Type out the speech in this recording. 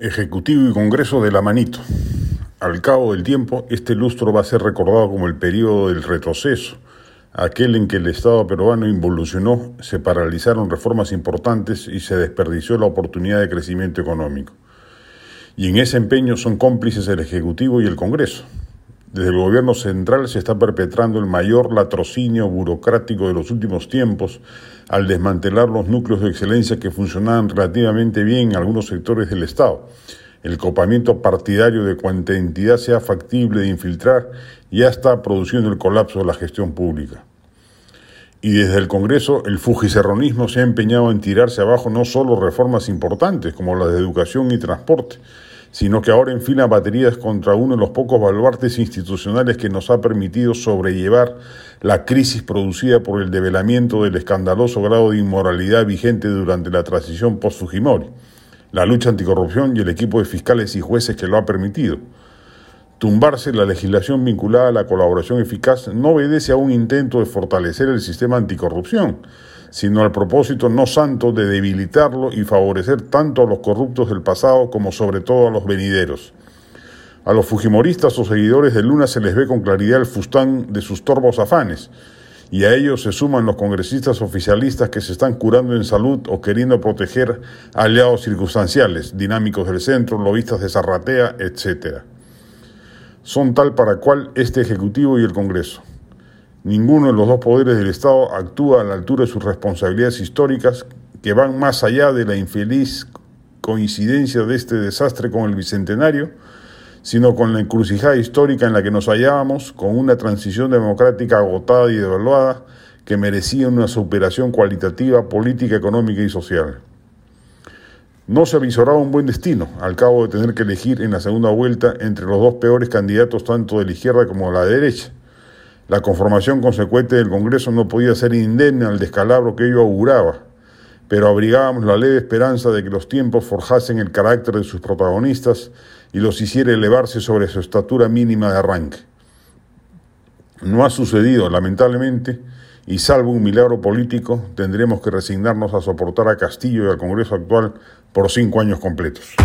Ejecutivo y Congreso de la manito. Al cabo del tiempo, este lustro va a ser recordado como el periodo del retroceso, aquel en que el Estado peruano involucionó, se paralizaron reformas importantes y se desperdició la oportunidad de crecimiento económico. Y en ese empeño son cómplices el Ejecutivo y el Congreso. Desde el gobierno central se está perpetrando el mayor latrocinio burocrático de los últimos tiempos al desmantelar los núcleos de excelencia que funcionaban relativamente bien en algunos sectores del Estado. El copamiento partidario de cuanta entidad sea factible de infiltrar ya está produciendo el colapso de la gestión pública. Y desde el Congreso, el fujicerronismo se ha empeñado en tirarse abajo no solo reformas importantes como las de educación y transporte, sino que ahora enfila baterías contra uno de los pocos baluartes institucionales que nos ha permitido sobrellevar la crisis producida por el develamiento del escandaloso grado de inmoralidad vigente durante la transición post-Fujimori, la lucha anticorrupción y el equipo de fiscales y jueces que lo ha permitido. Tumbarse la legislación vinculada a la colaboración eficaz no obedece a un intento de fortalecer el sistema anticorrupción, sino al propósito no santo de debilitarlo y favorecer tanto a los corruptos del pasado como sobre todo a los venideros. A los fujimoristas o seguidores de Luna se les ve con claridad el fustán de sus torvos afanes, y a ellos se suman los congresistas oficialistas que se están curando en salud o queriendo proteger aliados circunstanciales, dinámicos del centro, lobistas de Zarratea, etc. Son tal para cual este Ejecutivo y el Congreso. Ninguno de los dos poderes del Estado actúa a la altura de sus responsabilidades históricas que van más allá de la infeliz coincidencia de este desastre con el Bicentenario, sino con la encrucijada histórica en la que nos hallábamos, con una transición democrática agotada y devaluada que merecía una superación cualitativa, política, económica y social. No se avisoraba un buen destino al cabo de tener que elegir en la segunda vuelta entre los dos peores candidatos tanto de la izquierda como de la derecha la conformación consecuente del Congreso no podía ser indemne al descalabro que ello auguraba, pero abrigábamos la leve esperanza de que los tiempos forjasen el carácter de sus protagonistas y los hiciera elevarse sobre su estatura mínima de arranque. No ha sucedido, lamentablemente, y salvo un milagro político, tendremos que resignarnos a soportar a Castillo y al Congreso actual por cinco años completos.